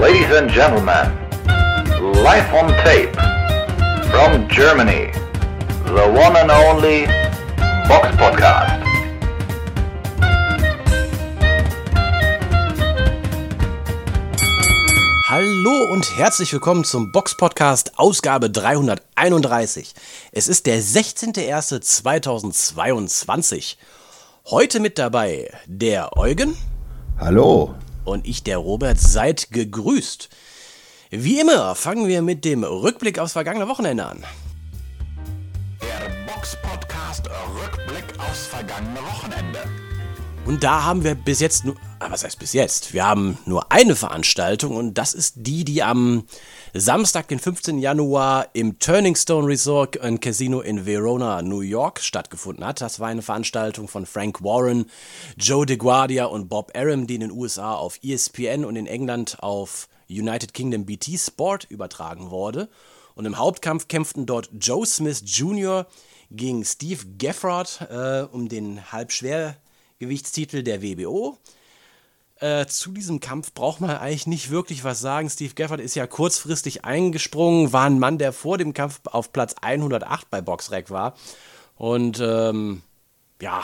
Ladies and gentlemen, live on tape from Germany, the one and only Box Podcast. Hallo und herzlich willkommen zum Box Podcast Ausgabe 331. Es ist der 16.01.2022. Heute mit dabei der Eugen. Hallo. Und ich, der Robert, seid gegrüßt. Wie immer fangen wir mit dem Rückblick aufs vergangene Wochenende an. Der Box Podcast Rückblick aufs vergangene Wochenende. Und da haben wir bis jetzt nur, ah, was heißt bis jetzt? Wir haben nur eine Veranstaltung und das ist die, die am Samstag, den 15. Januar im Turning Stone Resort and Casino in Verona, New York stattgefunden hat. Das war eine Veranstaltung von Frank Warren, Joe DeGuardia und Bob Arum, die in den USA auf ESPN und in England auf United Kingdom BT Sport übertragen wurde. Und im Hauptkampf kämpften dort Joe Smith Jr. gegen Steve Gefford äh, um den Halbschwergewichtstitel der WBO. Äh, zu diesem Kampf braucht man eigentlich nicht wirklich was sagen. Steve Gafford ist ja kurzfristig eingesprungen, war ein Mann, der vor dem Kampf auf Platz 108 bei Boxrec war. Und ähm, ja,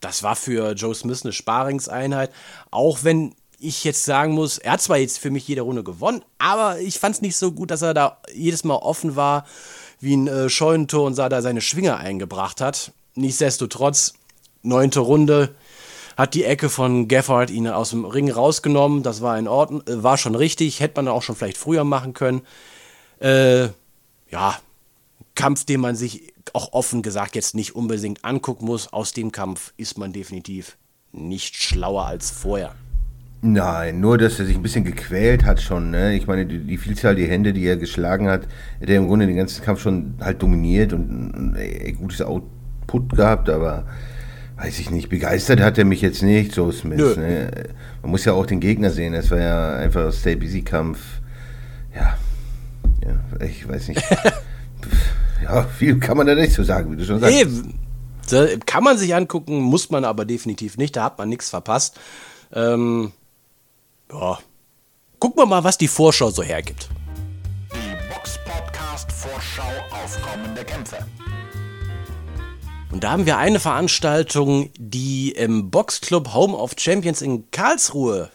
das war für Joe Smith eine Sparingseinheit. Auch wenn ich jetzt sagen muss, er hat zwar jetzt für mich jede Runde gewonnen, aber ich fand es nicht so gut, dass er da jedes Mal offen war wie ein äh, Scheunentor und da seine Schwinger eingebracht hat. Nichtsdestotrotz, neunte Runde, hat die Ecke von Gafford ihn aus dem Ring rausgenommen. Das war in Ordnung, äh, war schon richtig, hätte man auch schon vielleicht früher machen können. Äh, ja, Kampf, den man sich auch offen gesagt jetzt nicht unbedingt angucken muss. Aus dem Kampf ist man definitiv nicht schlauer als vorher. Nein, nur dass er sich ein bisschen gequält hat schon. Ne? Ich meine, die, die Vielzahl die Hände, die er geschlagen hat, hat er im Grunde den ganzen Kampf schon halt dominiert und ein, ein gutes Output gehabt, aber weiß ich nicht, begeistert hat er mich jetzt nicht, Joe Smith. Ne? Man muss ja auch den Gegner sehen, es war ja einfach ein Stay-Busy-Kampf. Ja. ja, ich weiß nicht. ja, viel kann man da nicht so sagen, wie du schon sagst. Nee, kann man sich angucken, muss man aber definitiv nicht, da hat man nichts verpasst. Ähm, ja. Gucken wir mal, was die Vorschau so hergibt. Die Box Podcast Vorschau auf kommende Kämpfe. Und da haben wir eine Veranstaltung, die im Boxclub Home of Champions in Karlsruhe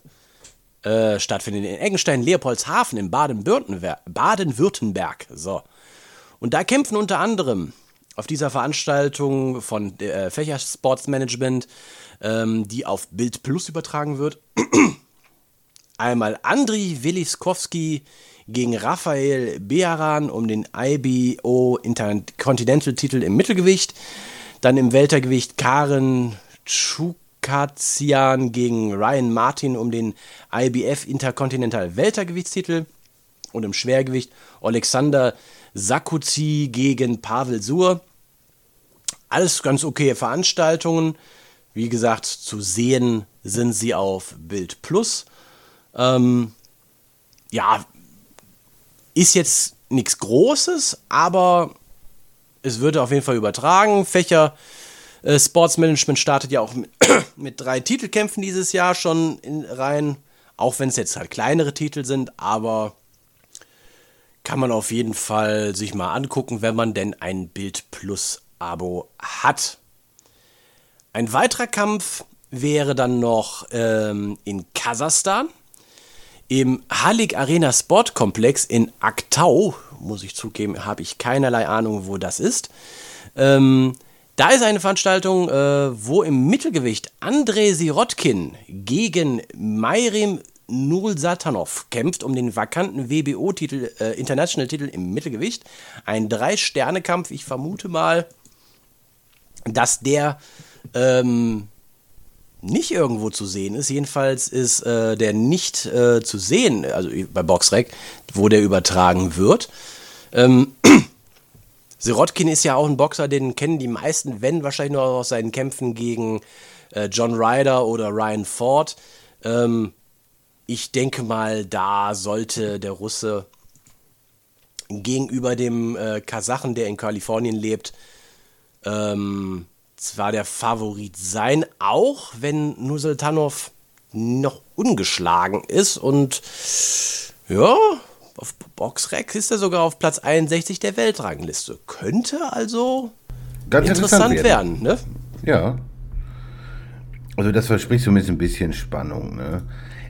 äh, stattfindet, in Eggenstein, Leopoldshafen in Baden-Württemberg. so. Und da kämpfen unter anderem auf dieser Veranstaltung von äh, Fächer Sportsmanagement, ähm, die auf Bild Plus übertragen wird, einmal Andriy Wiliskowski gegen Raphael Bearan um den IBO Intercontinental-Titel im Mittelgewicht. Dann im Weltergewicht Karen Chukazian gegen Ryan Martin um den IBF Intercontinental Weltergewichtstitel. Und im Schwergewicht Alexander Sakuzi gegen Pavel Sur. Alles ganz okay Veranstaltungen. Wie gesagt, zu sehen sind sie auf Bild Plus. Ähm, ja, ist jetzt nichts Großes, aber es wird auf jeden Fall übertragen. Fächer äh, Sportsmanagement startet ja auch mit, mit, drei Titelkämpfen dieses Jahr schon in, rein. Auch wenn es jetzt halt kleinere Titel sind, aber kann man auf jeden Fall sich mal angucken, wenn man denn ein Bild Plus Abo hat. Ein weiterer Kampf wäre dann noch ähm, in Kasachstan im Halik Arena Sportkomplex in Aktau, muss ich zugeben, habe ich keinerlei Ahnung, wo das ist. Ähm, da ist eine Veranstaltung, äh, wo im Mittelgewicht Andrei Sirotkin gegen Mayrim Nursatanov kämpft um den vakanten WBO-Titel, äh, International-Titel im Mittelgewicht. Ein Drei-Sterne-Kampf. Ich vermute mal, dass der ähm, nicht irgendwo zu sehen ist. Jedenfalls ist äh, der nicht äh, zu sehen, also bei Boxrec, wo der übertragen wird. Ähm, Sirotkin ist ja auch ein Boxer, den kennen die meisten, wenn wahrscheinlich nur aus seinen Kämpfen gegen äh, John Ryder oder Ryan Ford. Ähm, ich denke mal, da sollte der Russe gegenüber dem äh, Kasachen, der in Kalifornien lebt, ähm, zwar der Favorit sein, auch wenn Nusultanov noch ungeschlagen ist und Ja, auf Boxrec ist er sogar auf Platz 61 der Weltrangliste. Könnte also Ganz interessant, werden. ne? Ja. Also das verspricht zumindest ein bisschen Spannung. Ne?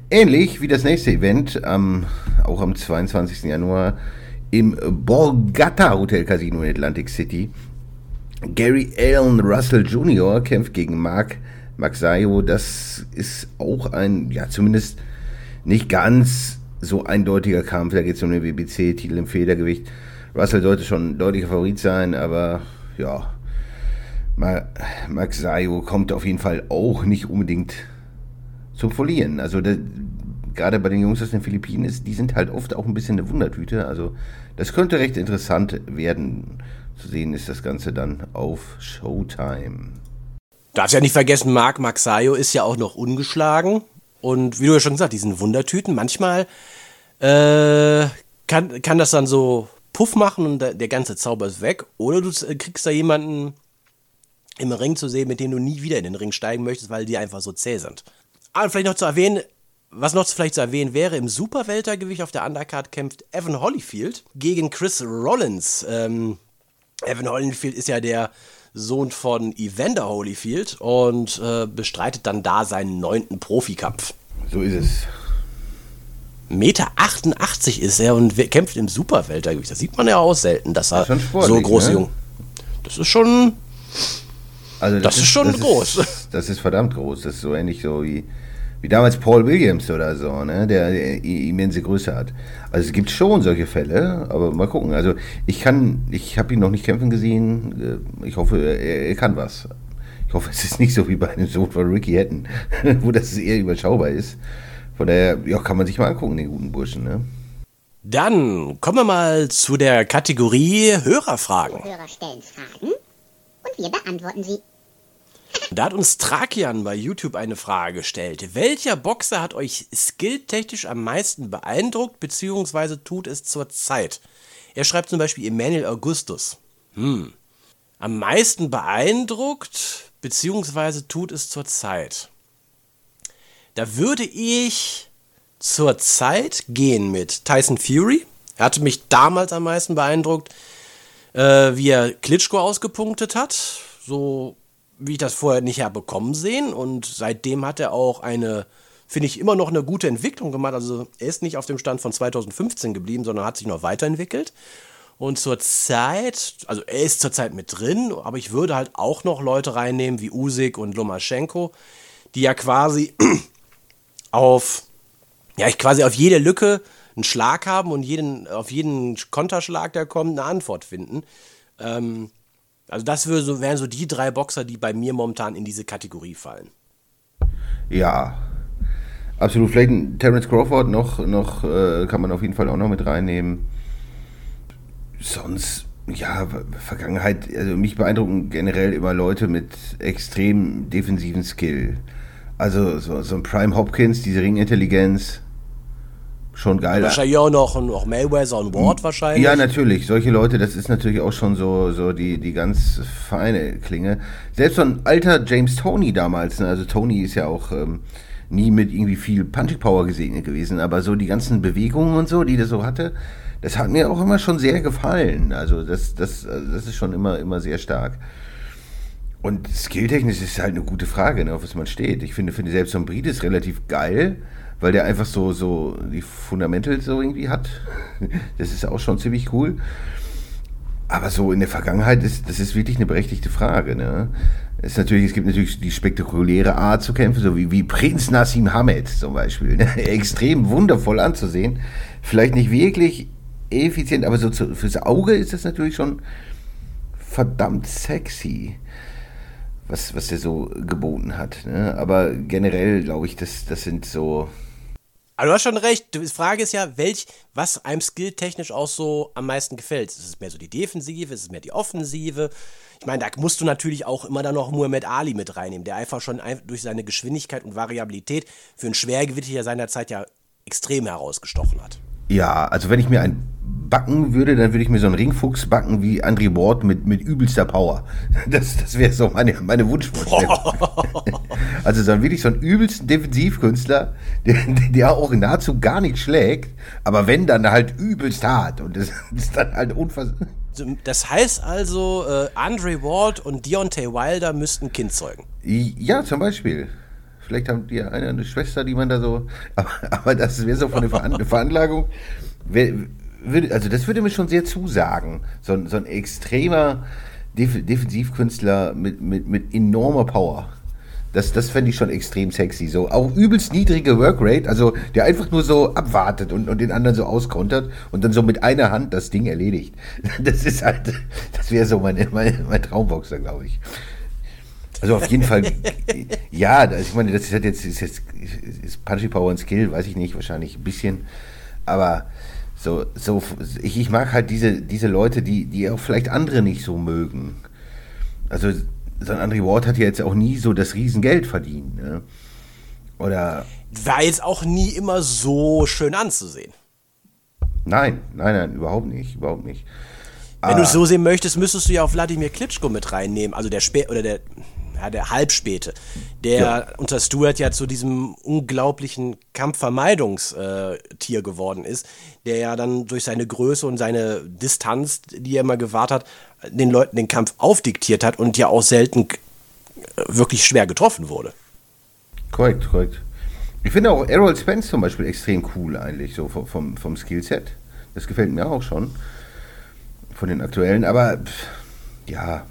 Ähnlich wie das nächste Event, am, auch am 22. Januar im Borgata Hotel Casino in Atlantic City. Gary Allen Russell Jr. kämpft gegen Mark Maxayo. Das ist auch ein, ja zumindest nicht ganz so eindeutiger Kampf. Da geht es um den WBC-Titel im Federgewicht. Russell sollte schon ein deutlicher Favorit sein, aber ja, Max Sayo kommt auf jeden Fall auch nicht unbedingt zum Verlieren. Also das, gerade bei den Jungs aus den Philippinen ist, die sind halt oft auch ein bisschen eine Wundertüte. Also das könnte recht interessant werden. Zu sehen ist das Ganze dann auf Showtime. Darfst ja nicht vergessen, Marc Maxayo ist ja auch noch ungeschlagen. Und wie du ja schon gesagt, diesen Wundertüten, manchmal äh, kann, kann das dann so Puff machen und der, ganze Zauber ist weg. Oder du kriegst da jemanden im Ring zu sehen, mit dem du nie wieder in den Ring steigen möchtest, weil die einfach so zäh sind. Aber vielleicht noch zu erwähnen, was noch vielleicht zu erwähnen wäre, im Superweltergewicht auf der Undercard kämpft Evan Holyfield gegen Chris Rollins. Ähm, Evan Holyfield ist ja der Sohn von Evander Holyfield und äh, bestreitet dann da seinen neunten Profikampf. So ist es. Meter 88 ist er und kämpft im Superweltergewicht. Das sieht man ja auch selten, dass er so groß ne? jung. Das ist schon also das, das ist, ist, schon das groß. Ist, das ist verdammt groß. Das ist so ähnlich so wie, wie damals Paul Williams oder so, ne? der, der immense Größe hat. Also es gibt schon solche Fälle, aber mal gucken. Also ich kann, ich habe ihn noch nicht kämpfen gesehen. Äh, ich hoffe, er, er, kann was. Ich hoffe, es ist nicht so wie bei einem Sohn von Ricky Hatton, wo das eher überschaubar ist. Von daher, ja, kann man sich mal angucken, den guten Burschen, ne? Dann kommen wir mal zu der Kategorie Hörerfragen. Hörer stellen Fragen und wir beantworten sie. Da hat uns Trakian bei YouTube eine Frage gestellt. Welcher Boxer hat euch skilltechnisch am meisten beeindruckt, beziehungsweise tut es zur Zeit? Er schreibt zum Beispiel Emmanuel Augustus. Hm. Am meisten beeindruckt, beziehungsweise tut es zur Zeit. Da würde ich zur Zeit gehen mit Tyson Fury. Er hatte mich damals am meisten beeindruckt, äh, wie er Klitschko ausgepunktet hat. So wie ich das vorher nicht habe bekommen sehen. Und seitdem hat er auch eine, finde ich, immer noch eine gute Entwicklung gemacht. Also er ist nicht auf dem Stand von 2015 geblieben, sondern hat sich noch weiterentwickelt. Und zur Zeit, also er ist zurzeit mit drin, aber ich würde halt auch noch Leute reinnehmen wie Usik und Lomaschenko, die ja quasi auf, ja, ich quasi auf jede Lücke einen Schlag haben und jeden, auf jeden Konterschlag, der kommt, eine Antwort finden. Ähm, also das wären so die drei Boxer, die bei mir momentan in diese Kategorie fallen. Ja, absolut. Vielleicht Terence Crawford noch, noch äh, kann man auf jeden Fall auch noch mit reinnehmen. Sonst, ja, Vergangenheit, also mich beeindrucken generell immer Leute mit extrem defensiven Skill. Also so, so ein Prime Hopkins, diese Ringintelligenz, schon geil. Wahrscheinlich auch noch, noch Mayweather und Ward wahrscheinlich. Ja, natürlich. Solche Leute, das ist natürlich auch schon so, so die, die ganz feine Klinge. Selbst so ein alter James Tony damals, ne? also Tony ist ja auch ähm, nie mit irgendwie viel Punching Power gesegnet gewesen, aber so die ganzen Bewegungen und so, die der so hatte, das hat mir auch immer schon sehr gefallen. Also das, das, das ist schon immer, immer sehr stark. Und skilltechnisch ist halt eine gute Frage, ne, auf was man steht. Ich finde, finde selbst so ein Bried ist relativ geil weil der einfach so, so die Fundamentals so irgendwie hat. Das ist auch schon ziemlich cool. Aber so in der Vergangenheit ist das ist wirklich eine berechtigte Frage. Ne? Es, natürlich, es gibt natürlich die spektakuläre Art zu kämpfen, so wie, wie Prinz Nassim Hamed zum Beispiel. Ne? Extrem wundervoll anzusehen. Vielleicht nicht wirklich effizient, aber so zu, fürs Auge ist das natürlich schon verdammt sexy was, was er so geboten hat. Ne? Aber generell glaube ich, das, das sind so aber du hast schon recht. Die Frage ist ja, welch, was einem skilltechnisch auch so am meisten gefällt. Ist es mehr so die Defensive? Ist es mehr die Offensive? Ich meine, da musst du natürlich auch immer dann noch Muhammad Ali mit reinnehmen, der einfach schon durch seine Geschwindigkeit und Variabilität für einen Schwergewichtiger seiner Zeit ja extrem herausgestochen hat. Ja, also wenn ich mir einen backen würde, dann würde ich mir so einen Ringfuchs backen wie Andrew Ward mit, mit übelster Power. Das, das wäre so meine, meine Wunschvorstellung. also so wirklich so einen übelsten Defensivkünstler, der, der auch nahezu gar nicht schlägt, aber wenn, dann halt übelst hart. Und das ist dann halt unfassbar. Das heißt also, äh, Andre Ward und Deontay Wilder müssten ein Kind zeugen. Ja, zum Beispiel. Vielleicht haben die eine, eine Schwester, die man da so. Aber, aber das wäre so von der Veran Veranlagung. Wär, würde, also, das würde mir schon sehr zusagen. So, ein- so ein extremer Def Defensivkünstler mit, mit, mit enormer Power. Das, das fände ich schon extrem sexy. So auch übelst niedrige Workrate, also der einfach nur so abwartet und, und den anderen so auskontert und dann so mit einer Hand das Ding erledigt. Das ist halt, das wäre so meine, meine, mein Traumboxer, glaube ich. Also auf jeden Fall, ja, also ich meine, das ist halt jetzt, ist jetzt ist Punchy Power und Skill, weiß ich nicht, wahrscheinlich ein bisschen, aber so, so, ich, ich mag halt diese, diese Leute, die, die auch vielleicht andere nicht so mögen. Also so ein Andre Ward hat ja jetzt auch nie so das Riesengeld verdient, ne? Oder, War jetzt auch nie immer so schön anzusehen. nein, nein, nein, überhaupt nicht, überhaupt nicht. Wenn du es so sehen möchtest, müsstest du ja auch Wladimir Klitschko mit reinnehmen. Also der Spä oder der, ja, der Halbspäte, der Ja. unter Stuart ja zu diesem unglaublichen Kampfvermeidungstier geworden ist, der ja dann durch seine Größe und seine Distanz, die er immer gewahrt hat, den Leuten den Kampf aufdiktiert hat und ja auch selten äh, wirklich schwer getroffen wurde. Korrekt, korrekt. Ich finde auch Errol Spence zum Beispiel extrem cool eigentlich, so vom, vom, vom Skillset. Das gefällt mir auch schon. Von den aktuellen, aber pff, ja,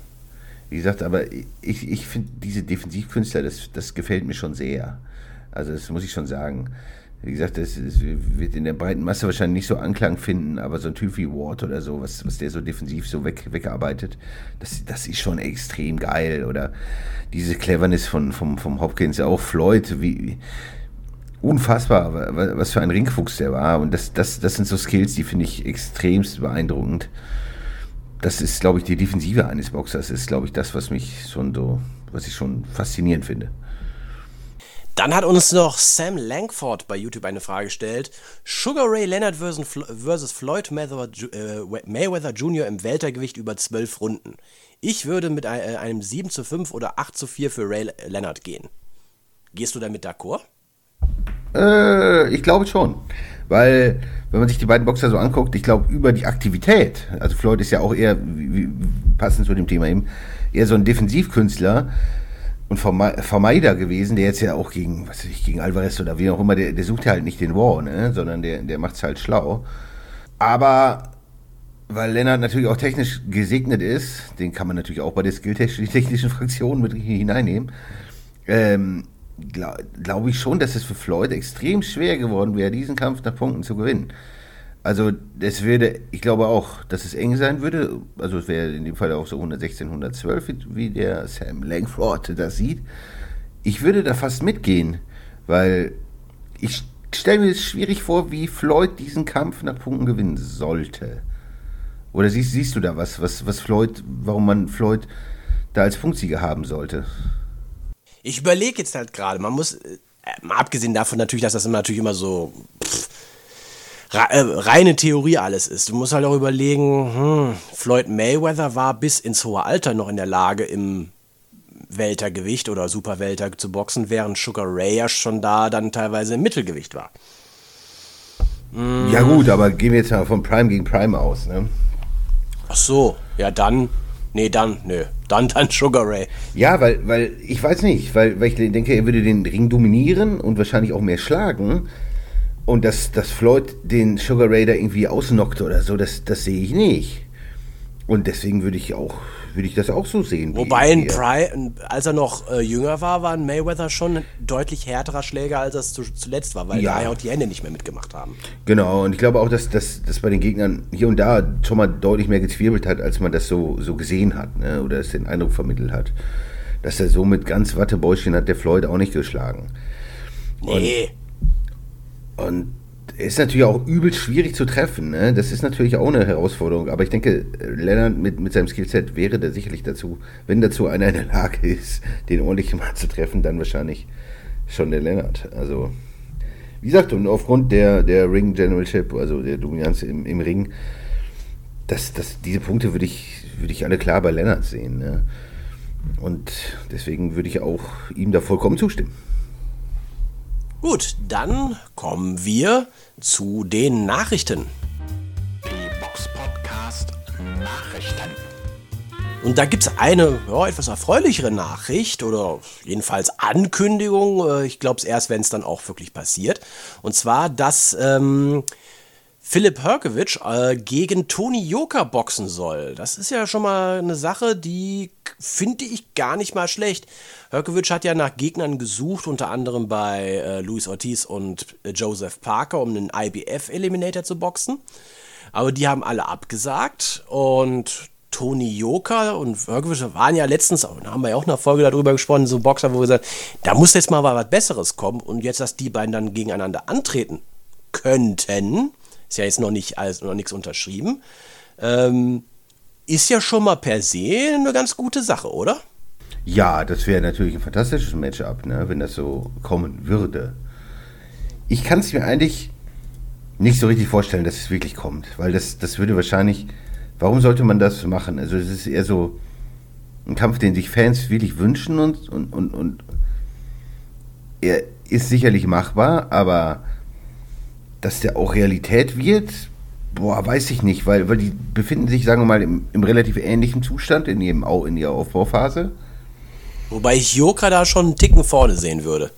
wie gesagt, aber ich, ich finde diese Defensivkünstler, das, das gefällt mir schon sehr. Also das muss ich schon sagen. Wie gesagt, das, das wird in der breiten Masse wahrscheinlich nicht so Anklang finden, aber so ein Typ wie Ward oder so, was, was der so defensiv so weg, wegarbeitet, das, das ist schon extrem geil. Oder diese Cleverness von, vom, vom Hopkins, auch Floyd, wie, unfassbar, wa- was für ein Ringfuchs der war. Und das, das, das sind so Skills, die finde ich extremst beeindruckend. Das ist, glaube ich, die Defensive eines Boxers, ist, glaube ich, das, was mich schon so, was ich schon faszinierend finde. Dann hat uns noch Sam Langford bei YouTube eine Frage gestellt. Sugar Ray Leonard versus, Flo- versus Floyd Mayweather, Ju- äh, Jr. im Weltergewicht über 12 Runden. Ich würde mit äh, einem 7 zu 5 oder 8 zu 4 für Ray Leonard gehen. Gehst du damit d'accord? Äh, ich glaube schon. Weil, wenn man sich die beiden Boxer so anguckt, ich glaube, über die Aktivität, also Floyd ist ja auch eher, wie, passend zu dem Thema eben, eher so ein Defensivkünstler und Verme- Vermeider gewesen, der jetzt ja auch gegen, was weiß ich, gegen Alvarez oder wie auch immer, der, der sucht ja halt nicht den War, ne, sondern der, der macht's halt schlau. Aber weil Lennart natürlich auch technisch gesegnet ist, den kann man natürlich auch bei der skilltechnischen Fraktion mit hineinnehmen, ähm, glaube glaub ich schon, dass es für Floyd extrem schwer geworden wäre, diesen Kampf nach Punkten zu gewinnen. Also, das würde, ich glaube auch, dass es eng sein würde. Also, es wäre in dem Fall auch so 116, 112, wie, wie der Sam Langford das sieht. Ich würde da fast mitgehen, weil ich stelle mir es schwierig vor, wie Floyd diesen Kampf nach Punkten gewinnen sollte. Oder siehst, siehst du da was, was, was Floyd, warum man Floyd da als Punktsieger haben sollte? Ich überlege jetzt halt gerade, man muss, äh, mal abgesehen davon natürlich, dass das immer natürlich immer so pff, äh, reine Theorie alles ist. Du musst halt auch überlegen, hm, Floyd Mayweather war bis ins hohe Alter noch in der Lage, im Weltergewicht oder Superwelter zu boxen, während Sugar Ray ja schon da dann teilweise im Mittelgewicht war. Ja gut, aber gehen wir jetzt mal von Prime gegen Prime aus, ne? Ach so, ja dann, nee, dann, nö, dann, dann Sugar Ray. Ja, weil, weil, ich weiß nicht, weil, weil ich denke, er würde den Ring dominieren und wahrscheinlich auch mehr schlagen. Und dass, dass Floyd den Sugar Ray da irgendwie ausnockt oder so, das, das sehe ich nicht. Und deswegen würde ich auch, würde ich das auch so sehen. Wobei, ein. Pry, als er noch äh, jünger war, war ein Mayweather schon ein deutlich härterer Schläger, als er zu, zuletzt war, weil Ja. da ja auch die Hände nicht mehr mitgemacht haben. Genau, und ich glaube auch, dass das dass bei den Gegnern hier und da schon mal deutlich mehr gezwirbelt hat, als man das so, so gesehen hat, ne? oder es den Eindruck vermittelt hat. Dass er so mit ganz Wattebäuschen hat der Floyd auch nicht geschlagen. Nee. Und ist natürlich auch übel schwierig zu treffen. Ne? Das ist natürlich auch eine Herausforderung. Aber ich denke, Lennart mit, mit seinem Skillset wäre da sicherlich dazu, wenn dazu einer in der Lage ist, den ordentlich mal zu treffen, dann wahrscheinlich schon der Lennart. Also, wie gesagt, und aufgrund der, der Ring Generalship, also der Dominanz im, im Ring, das, das, diese Punkte würde ich, würde ich alle klar bei Lennart sehen. Ne? Und deswegen würde ich auch ihm da vollkommen zustimmen. Gut, dann kommen wir zu den Nachrichten. Die Box Podcast Nachrichten. Und da gibt es eine ja, etwas erfreulichere Nachricht oder jedenfalls Ankündigung. Äh, Ich glaube es erst, wenn es dann auch wirklich passiert. Und zwar, dass ähm, Philipp Herkovic äh, gegen Toni Joka boxen soll. Das ist ja schon mal eine Sache, die finde ich gar nicht mal schlecht. Herkovic hat ja nach Gegnern gesucht, unter anderem bei äh, Luis Ortiz und äh, Joseph Parker, um einen IBF-Eliminator zu boxen. Aber die haben alle abgesagt und Toni Joka und Herkovic waren ja letztens, da haben wir ja auch in einer Folge darüber gesprochen, so Boxer, wo wir gesagt da muss jetzt mal was Besseres kommen und jetzt, dass die beiden dann gegeneinander antreten könnten, ist ja jetzt noch nicht alles, noch nichts unterschrieben, ähm, ist ja schon mal per se eine ganz gute Sache, oder? Ja, das wäre natürlich ein fantastisches Matchup, ne, wenn das so kommen würde. Ich kann es mir eigentlich nicht so richtig vorstellen, dass es wirklich kommt, weil das, das würde wahrscheinlich. Warum sollte man das machen? Also, es ist eher so ein Kampf, den sich Fans wirklich wünschen und, und, und, und er ist sicherlich machbar, aber dass der auch Realität wird, boah, weiß ich nicht, weil, weil die befinden sich, sagen wir mal, im, im relativ ähnlichen Zustand in, ihrem, in ihrer Aufbauphase. Wobei ich Joka da schon einen Ticken vorne sehen würde.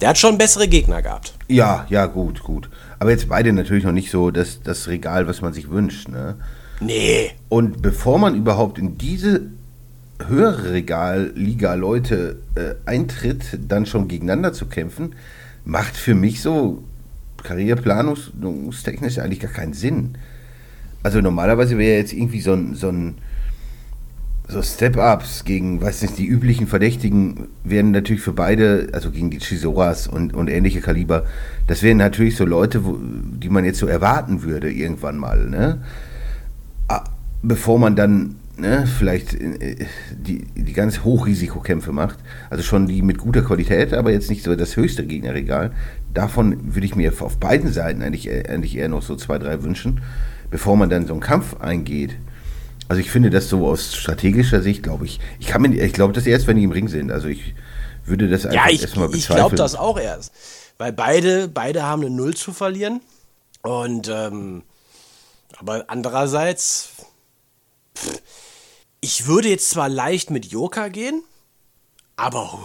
Der hat schon bessere Gegner gehabt. Ja, ja, gut, gut. Aber jetzt beide natürlich noch nicht so das, das Regal, was man sich wünscht. Ne? Nee. Und bevor man überhaupt in diese höhere Regalliga Leute äh, eintritt, dann schon gegeneinander zu kämpfen, macht für mich so karriereplanungstechnisch eigentlich gar keinen Sinn. Also normalerweise wäre jetzt irgendwie so ein, so ein so Step-Ups gegen, weiß nicht, die üblichen Verdächtigen wären natürlich für beide, also gegen die Chisoras und, und ähnliche Kaliber, das wären natürlich so Leute, wo, die man jetzt so erwarten würde irgendwann mal, ne? Bevor man dann ne, vielleicht äh, die, die ganz Hochrisikokämpfe macht, also schon die mit guter Qualität, aber jetzt nicht so das höchste Gegnerregal. Davon würde ich mir auf beiden Seiten eigentlich, äh, eigentlich eher noch so zwei, drei wünschen, bevor man dann so einen Kampf eingeht. Also ich finde das so aus strategischer Sicht, glaube ich. Ich kann mir, ich glaube das erst, wenn die im Ring sind. Also ich würde das einfach Ja, ich, erstmal ich bezweifeln. glaube das auch erst. Weil beide, beide haben eine Null zu verlieren. Und, ähm, aber andererseits, pff, ich würde jetzt zwar leicht mit Joka gehen, aber,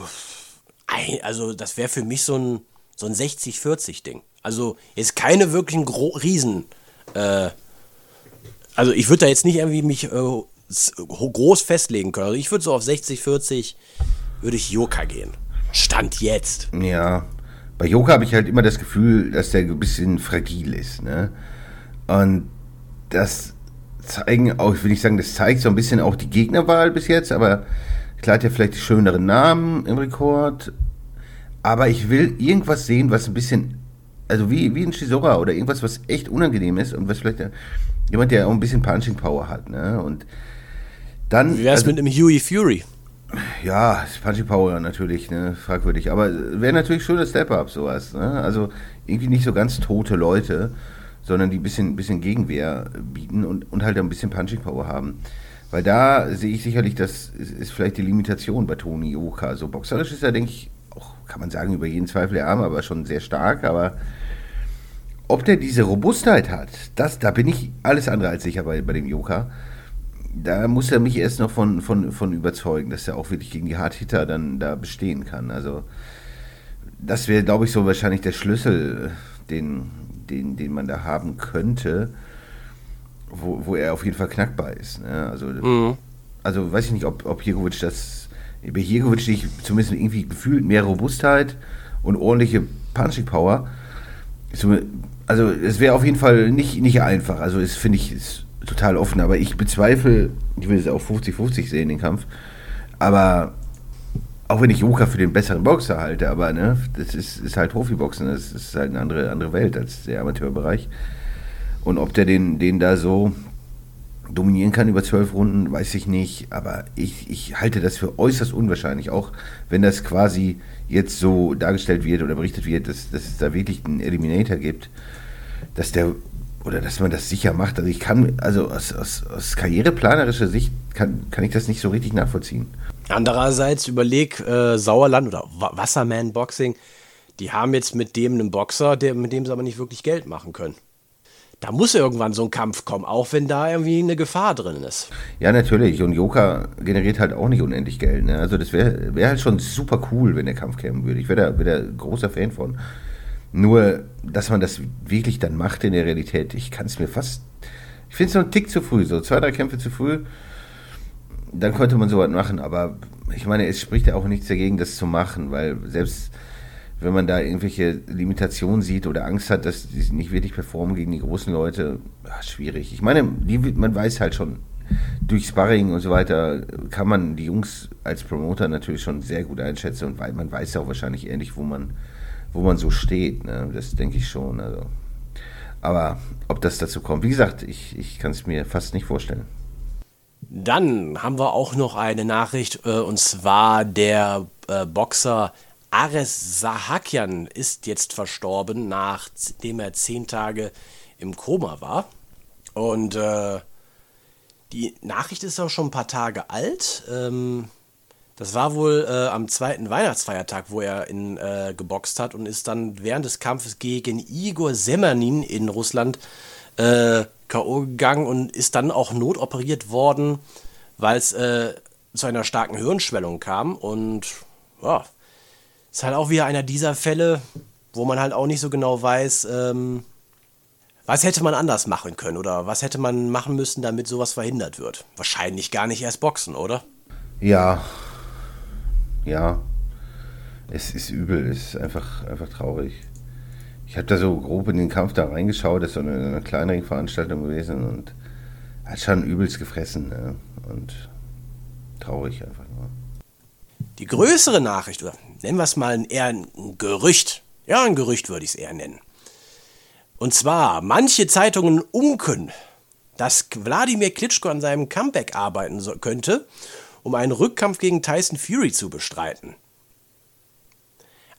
also das wäre für mich so ein, so ein 60-40-Ding. Also jetzt keine wirklichen Gro Riesen, äh, also ich würde da jetzt nicht irgendwie mich äh, groß festlegen können. Also ich würde so auf 60, 40 würde ich Joka gehen. Stand jetzt. Ja, bei Joka habe ich halt immer das Gefühl, dass der ein bisschen fragil ist. Ne? Und das zeigen auch, ich will nicht sagen, das zeigt so ein bisschen auch die Gegnerwahl bis jetzt, aber klar hat er vielleicht die schöneren Namen im Rekord. Aber ich will irgendwas sehen, was ein bisschen, also wie, wie ein Chisora oder irgendwas, was echt unangenehm ist und was vielleicht jemand, der auch ein bisschen Punching Power hat. Ne? Und dann. Wie wär's also- mit einem Huey Fury? ja, Punching Power natürlich, ne, fragwürdig. Aber wäre natürlich schönes Step-Up, sowas. Ne? Also irgendwie nicht so ganz tote Leute, sondern die ein bisschen, bisschen Gegenwehr bieten und, und halt ein bisschen Punching Power haben. Weil da sehe ich sicherlich, das ist, vielleicht die Limitation bei Toni Oka. So boxerisch ist er, denke ich, auch, kann man sagen, über jeden Zweifel der Arme, aber schon sehr stark. Aber ob der diese Robustheit hat, das, da bin ich alles andere als sicher bei, bei dem Joka da muss er mich erst noch von, von, von überzeugen, dass er auch wirklich gegen die Hardhitter dann da bestehen kann. Also das wäre, glaube ich, so wahrscheinlich der Schlüssel, den, den, den man da haben könnte, wo, wo er auf jeden Fall knackbar ist. Ne? Also, also weiß ich nicht, ob, ob Jirgovic das, bei Jirgovic sehe ich zumindest irgendwie gefühlt mehr Robustheit und ordentliche Punching Power. So, Also es wäre auf jeden Fall nicht, nicht einfach. Also es finde ich ist total offen, aber ich bezweifle, ich will es auch 50-50 sehen, den Kampf. Aber auch wenn ich Joka für den besseren Boxer halte, aber ne, das ist, ist halt Profiboxen, das ist halt eine andere, andere Welt als der Amateurbereich. Und ob der den, den da so dominieren kann über zwölf Runden, weiß ich nicht. Aber ich, ich halte das für äußerst unwahrscheinlich, auch wenn das quasi jetzt so dargestellt wird oder berichtet wird, dass, dass es da wirklich einen Eliminator gibt, dass der oder dass man das sicher macht. Also ich kann, also aus, aus, aus karriereplanerischer Sicht kann, kann ich das nicht so richtig nachvollziehen. Andererseits überleg äh, Sauerland oder Wasserman Boxing, die haben jetzt mit dem einen Boxer, der, mit dem sie aber nicht wirklich Geld machen können. Da muss irgendwann so ein Kampf kommen, auch wenn da irgendwie eine Gefahr drin ist. Ja, natürlich. Und Joka generiert halt auch nicht unendlich Geld. Ne? Also das wäre wär halt schon super cool, wenn der Kampf kämen würde. Ich wäre da, wär da großer Fan von. Nur, dass man das wirklich dann macht in der Realität, ich kann es mir fast. Ich finde es noch einen Tick zu früh, so zwei, drei Kämpfe zu früh. Dann könnte man sowas machen, aber ich meine, es spricht ja auch nichts dagegen, das zu machen, weil selbst wenn man da irgendwelche Limitationen sieht oder Angst hat, dass die nicht wirklich performen gegen die großen Leute, ach, schwierig. Ich meine, die, man weiß halt schon, durch Sparring und so weiter kann man die Jungs als Promoter natürlich schon sehr gut einschätzen und weil man weiß ja auch wahrscheinlich ähnlich, wo man, wo man so steht. Ne? Das denke ich schon. Also. Aber ob das dazu kommt, wie gesagt, ich, ich kann es mir fast nicht vorstellen. Dann haben wir auch noch eine Nachricht, äh, und zwar der äh, Boxer Ares Sahakian ist jetzt verstorben, nachdem er zehn Tage im Koma war. Und äh, die Nachricht ist auch schon ein paar Tage alt. Ähm, das war wohl äh, am zweiten Weihnachtsfeiertag, wo er in, äh, geboxt hat und ist dann während des Kampfes gegen Igor Semanin in Russland äh, K.O. gegangen und ist dann auch notoperiert worden, weil es äh, zu einer starken Hirnschwellung kam. Und ja, ist halt auch wieder einer dieser Fälle, wo man halt auch nicht so genau weiß, ähm, was hätte man anders machen können oder was hätte man machen müssen, damit sowas verhindert wird. Wahrscheinlich gar nicht erst boxen, oder? Ja. Ja. Es ist übel, es ist einfach, einfach traurig. Ich habe da so grob in den Kampf da reingeschaut, das ist so eine, eine kleinere Veranstaltung gewesen und hat schon übelst gefressen. Ne? Und traurig einfach nur. Die größere Nachricht, oder nennen wir es mal eher ein Gerücht. Ja, ein Gerücht würde ich es eher nennen. Und zwar, manche Zeitungen unken, dass Wladimir Klitschko an seinem Comeback arbeiten so könnte, um einen Rückkampf gegen Tyson Fury zu bestreiten.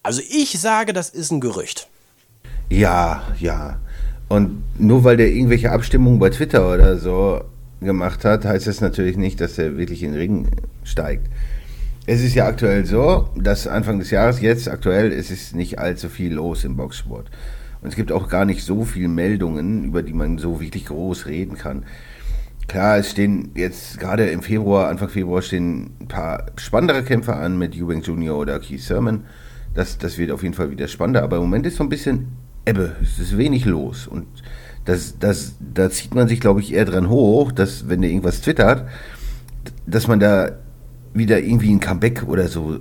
Also ich sage, das ist ein Gerücht. Ja, ja. Und nur weil der irgendwelche Abstimmungen bei Twitter oder so gemacht hat, heißt das natürlich nicht, dass er wirklich in den Ring steigt. Es ist ja aktuell so, dass Anfang des Jahres, jetzt aktuell, ist es nicht allzu viel los im Boxsport. Und es gibt auch gar nicht so viele Meldungen, über die man so wirklich groß reden kann. Klar, es stehen jetzt gerade im Februar, Anfang Februar stehen ein paar spannendere Kämpfe an mit Eubank Jr. oder Keith Sermon. Das, das wird auf jeden Fall wieder spannender. Aber im Moment ist so ein bisschen Ebbe. Es ist wenig los. Und das, das, da zieht man sich, glaube ich, eher dran hoch, dass, wenn der irgendwas twittert, dass man da wieder irgendwie ein Comeback oder so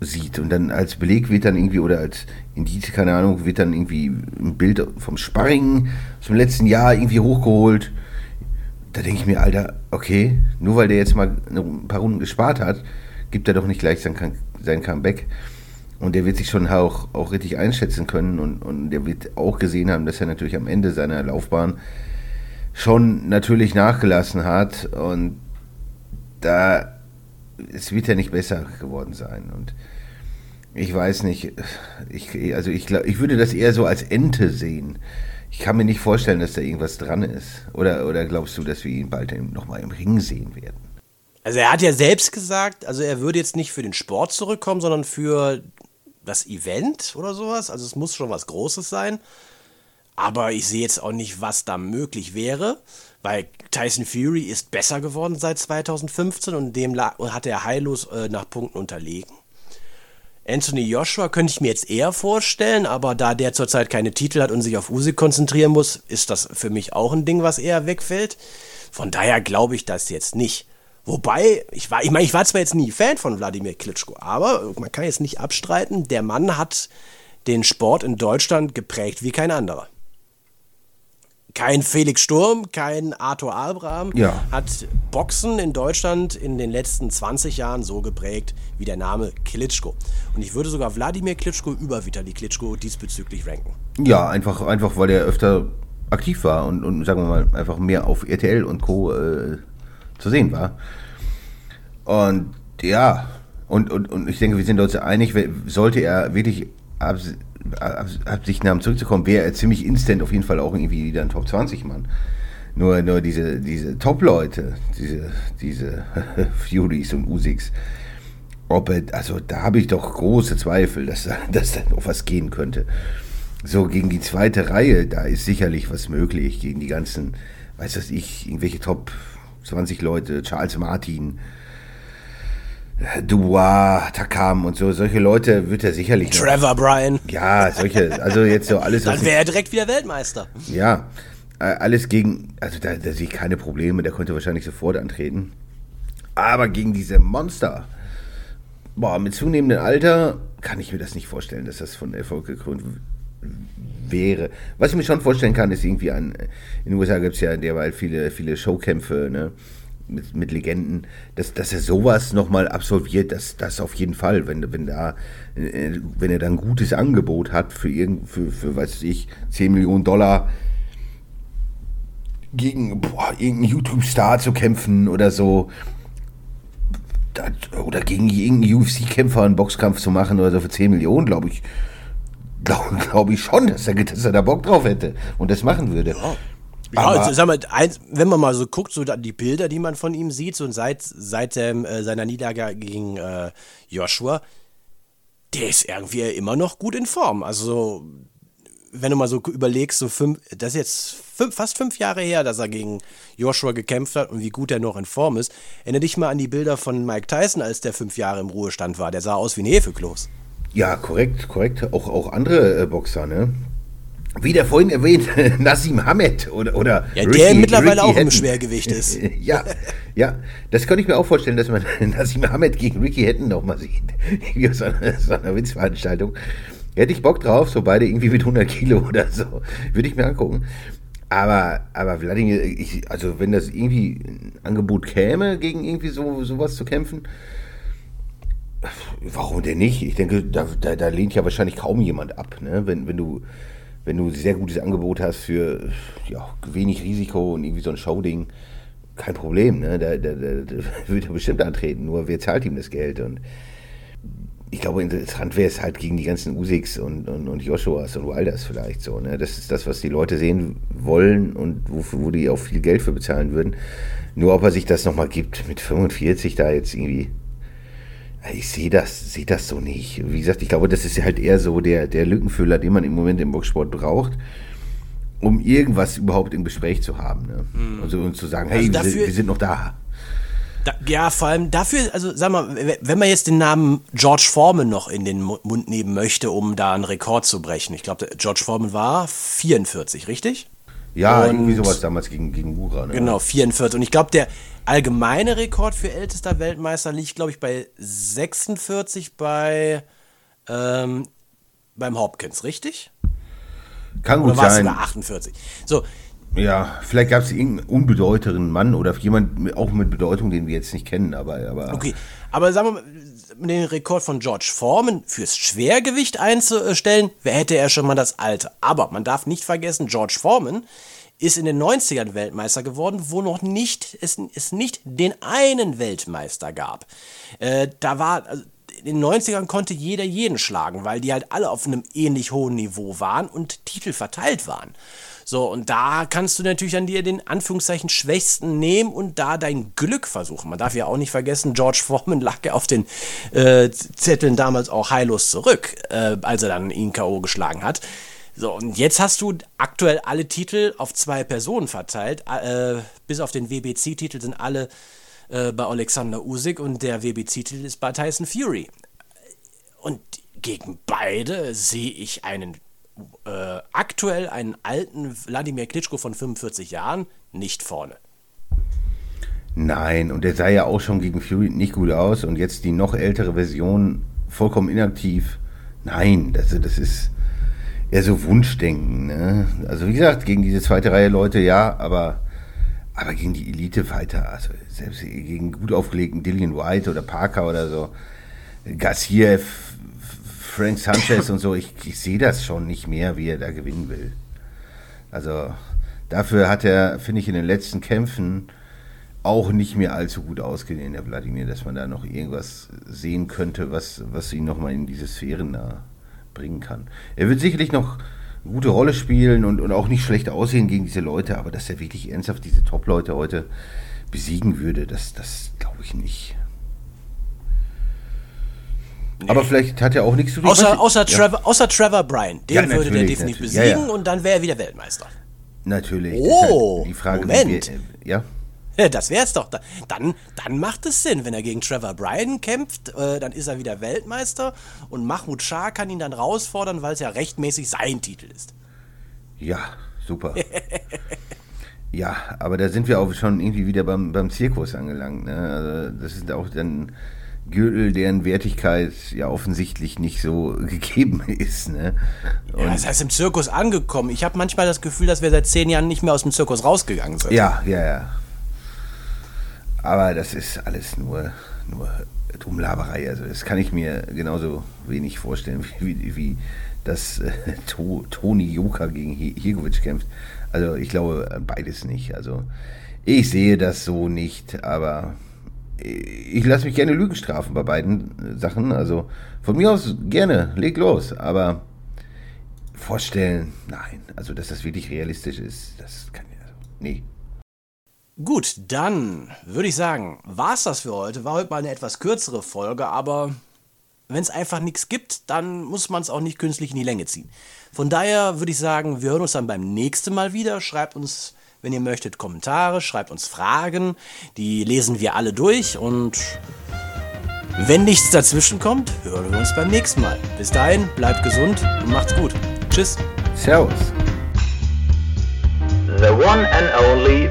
sieht und dann als Beleg wird dann irgendwie oder als Indiz, keine Ahnung, wird dann irgendwie ein Bild vom Sparring zum letzten Jahr irgendwie hochgeholt. Da denke ich mir, Alter, okay, nur weil der jetzt mal ein paar Runden gespart hat, gibt er doch nicht gleich sein, sein Comeback. Und der wird sich schon auch, auch richtig einschätzen können und, und der wird auch gesehen haben, dass er natürlich am Ende seiner Laufbahn schon natürlich nachgelassen hat und da es wird ja nicht besser geworden sein. Und ich weiß nicht, ich, also ich, glaub, ich würde das eher so als Ente sehen. Ich kann mir nicht vorstellen, dass da irgendwas dran ist. Oder, oder glaubst du, dass wir ihn bald nochmal im Ring sehen werden? Also er hat ja selbst gesagt, also er würde jetzt nicht für den Sport zurückkommen, sondern für das Event oder sowas. Also es muss schon was Großes sein. Aber ich sehe jetzt auch nicht, was da möglich wäre, weil Tyson Fury ist besser geworden seit 2015 und dem hat er heillos äh, nach Punkten unterlegen. Anthony Joshua könnte ich mir jetzt eher vorstellen, aber da der zurzeit keine Titel hat und sich auf Usyk konzentrieren muss, ist das für mich auch ein Ding, was eher wegfällt. Von daher glaube ich das jetzt nicht. Wobei, ich war, ich meine, ich war zwar jetzt nie Fan von Wladimir Klitschko, aber man kann jetzt nicht abstreiten, der Mann hat den Sport in Deutschland geprägt wie kein anderer kein Felix Sturm, kein Arthur Abraham ja. hat Boxen in Deutschland in den letzten 20 Jahren so geprägt wie der Name Klitschko. Und ich würde sogar Wladimir Klitschko über Vitali Klitschko diesbezüglich ranken. Ja, einfach, einfach weil er öfter aktiv war und, und sagen wir mal einfach mehr auf RTL und Co. Äh, zu sehen war. Und ja, und, und, und ich denke, wir sind uns einig, sollte er wirklich Absichten haben zurückzukommen, wäre er ziemlich instant auf jeden Fall auch irgendwie wieder ein Top 20 Mann. Nur, nur diese, diese Top-Leute, diese, diese Furies und Usiks, ob er, also da habe ich doch große Zweifel, dass, da- dass da noch was gehen könnte. So gegen die zweite Reihe, da ist sicherlich was möglich. Gegen die ganzen, weiß was ich, irgendwelche Top 20 Leute, Charles Martin, Dubois, Takam und so, solche Leute wird er sicherlich noch. Trevor Bryan. Ja, solche, also jetzt so alles, Dann wäre er direkt wieder Weltmeister. ja, alles gegen, also da, da sehe ich keine Probleme, der könnte wahrscheinlich sofort antreten. Aber gegen diese Monster, boah, mit zunehmendem Alter kann ich mir das nicht vorstellen, dass das von Erfolg gekrönt w- wäre. Was ich mir schon vorstellen kann, ist irgendwie ein, in den USA gibt es ja derweil viele, viele Showkämpfe, ne? Mit, mit Legenden, dass, dass er sowas nochmal absolviert, das, das auf jeden Fall, wenn, wenn da, äh, wenn er dann ein gutes Angebot hat für irgend, für, für, weiß ich, 10 Millionen Dollar, gegen boah, irgendeinen YouTube-Star zu kämpfen oder so. Oder gegen irgendeinen UFC-Kämpfer einen Boxkampf zu machen oder so für 10 Millionen, glaube ich. Glaube glaub ich schon, dass er, dass er da Bock drauf hätte und das machen würde. Ja, Aber- also, sag mal, eins, wenn man mal so guckt, so die Bilder, die man von ihm sieht, so seit, seit ähm, äh, seiner Niederlage gegen äh, Joshua, der ist irgendwie immer noch gut in Form. Also, wenn du mal so überlegst, so fünf, das ist jetzt fünf, fast fünf Jahre her, dass er gegen Joshua gekämpft hat und wie gut er noch in Form ist. Erinnere dich mal an die Bilder von Mike Tyson, als der fünf Jahre im Ruhestand war. Der sah aus wie ein Hefekloß. Ja, korrekt, korrekt. Auch, auch andere äh, Boxer, ne? Wie der vorhin erwähnt, Nassim Hamed oder, oder Ja, der mittlerweile auch im Hatton. Schwergewicht ist. ja, ja, das könnte ich mir auch vorstellen, dass man Nassim Hamed gegen Ricky Hatton noch mal sieht. Wie aus einer, so einer Witzveranstaltung. Hätte ich Bock drauf, so beide irgendwie mit 100 Kilo oder so. Würde ich mir angucken. Aber, aber Wladimir, ich, also wenn das irgendwie ein Angebot käme, gegen irgendwie so sowas zu kämpfen, Warum denn nicht? Ich denke, da, da, da lehnt ja wahrscheinlich kaum jemand ab, ne? Wenn, wenn du wenn du ein sehr gutes Angebot hast für ja, wenig Risiko und irgendwie so ein Showding, kein Problem, ne? Da, da, da, da wird er bestimmt antreten, nur wer zahlt ihm das Geld? Und ich glaube, interessant wäre es halt gegen die ganzen Usiks und, und, und Joshuas und Wilders vielleicht so, ne? Das ist das, was die Leute sehen wollen und wofür, wo die auch viel Geld für bezahlen würden. Nur ob er sich das nochmal gibt, mit 45 da jetzt irgendwie. Ich sehe das, sehe das so nicht. Wie gesagt, ich glaube, das ist halt eher so der, der Lückenfüller, den man im Moment im Boxsport braucht, um irgendwas überhaupt im Gespräch zu haben. Ne? Also, und zu sagen, hey, Also wir, sind, dafür- wir sind noch da. Da, ja, vor allem dafür, also sag mal, wenn man jetzt den Namen George Foreman noch in den Mu- Mund nehmen möchte, um da einen Rekord zu brechen. Ich glaube, George Foreman war 44, richtig? Ja, Und- irgendwie sowas damals gegen, gegen Mura. Ne? Genau, 44. Und ich glaube, der allgemeine Rekord für ältester Weltmeister liegt, glaube ich, bei 46 bei ähm, beim Hopkins, richtig? Kann Oder gut war es sein. sogar 48? So, Ja, vielleicht gab es irgendeinen unbedeutenden Mann oder jemand auch mit Bedeutung, den wir jetzt nicht kennen, aber, aber Okay, aber sagen wir mal, den Rekord von George Foreman fürs Schwergewicht einzustellen, wer hätte er schon mal das Alter. Aber man darf nicht vergessen, George Foreman ist in den 90ern Weltmeister geworden, wo noch nicht, es, es nicht den einen Weltmeister gab. Äh, da war, also in den 90ern konnte jeder jeden schlagen, weil die halt alle auf einem ähnlich hohen Niveau waren und Titel verteilt waren. So, und da kannst du natürlich dann dir den Anführungszeichen Schwächsten nehmen und da dein Glück versuchen. Man darf ja auch nicht vergessen, George Foreman lag ja auf den äh, Zetteln damals auch heillos zurück, äh, als er dann ihn K.O. geschlagen hat. So, und jetzt hast du aktuell alle Titel auf zwei Personen verteilt. Äh, bis auf den WBC-Titel sind alle äh, bei Alexander Usyk und der WBC-Titel ist bei Tyson Fury. Und gegen beide sehe ich einen äh, aktuell einen alten Wladimir Klitschko von 45 Jahren nicht vorne. Nein, und der sah ja auch schon gegen Fury nicht gut aus und jetzt die noch ältere Version vollkommen inaktiv. Nein, das, das ist eher so Wunschdenken. Ne? Also wie gesagt, gegen diese zweite Reihe Leute ja, aber, aber gegen die Elite-Fighter, also selbst gegen gut aufgelegten Dillian White oder Parker oder so, Gassiev, Frank Sanchez und so, ich, ich sehe das schon nicht mehr, wie er da gewinnen will. Also dafür hat er, finde ich, in den letzten Kämpfen auch nicht mehr allzu gut ausgesehen, der Wladimir, dass man da noch irgendwas sehen könnte, was, was ihn nochmal in diese Sphären da bringen kann. Er wird sicherlich noch eine gute Rolle spielen und, und auch nicht schlecht aussehen gegen diese Leute, aber dass er wirklich ernsthaft diese Top-Leute heute besiegen würde, das, das glaube ich nicht. Aber vielleicht hat er auch nichts zu tun. Außer, außer, Ja. Trevor, außer Trevor Bryan. Den Ja, würde der definitiv besiegen ja. und dann wäre er wieder Weltmeister. Natürlich. Oh, halt die Frage, Moment. Wie, wir- ja, Das wär's doch. Da- Dann, dann macht es Sinn, wenn er gegen Trevor Bryan kämpft, äh, dann ist er wieder Weltmeister und Mahmoud Shah kann ihn dann herausfordern, weil es ja rechtmäßig sein Titel ist. ja, super. ja, aber da sind wir auch schon irgendwie wieder beim, beim Zirkus angelangt. Ne? Also das ist auch dann Gürtel, deren Wertigkeit ja offensichtlich nicht so gegeben ist. Ne? Und, Ja, das heißt im Zirkus angekommen. Ich habe manchmal das Gefühl, dass wir seit zehn Jahren nicht mehr aus dem Zirkus rausgegangen sind. Ja, ja, ja. Aber das ist alles nur, nur Dummlaberei. Also das kann ich mir genauso wenig vorstellen, wie, wie, wie dass äh, to, Toni Joka gegen Hi- Higovic kämpft. Also ich glaube beides nicht. Also ich sehe das so nicht, aber ich lasse mich gerne Lügen strafen bei beiden Sachen. Also von mir aus gerne, leg los. Aber vorstellen, nein. Also dass das wirklich realistisch ist, das kann ich, also, nee. Gut, dann würde ich sagen, war's das für heute. War heute mal eine etwas kürzere Folge, aber wenn es einfach nichts gibt, dann muss man es auch nicht künstlich in die Länge ziehen. Von daher würde ich sagen, wir hören uns dann beim nächsten Mal wieder. Schreibt uns, wenn ihr möchtet, Kommentare, schreibt uns Fragen. Die lesen wir alle durch und wenn nichts dazwischen kommt, hören wir uns beim nächsten Mal. Bis dahin, bleibt gesund und macht's gut. Tschüss. Servus. The one and only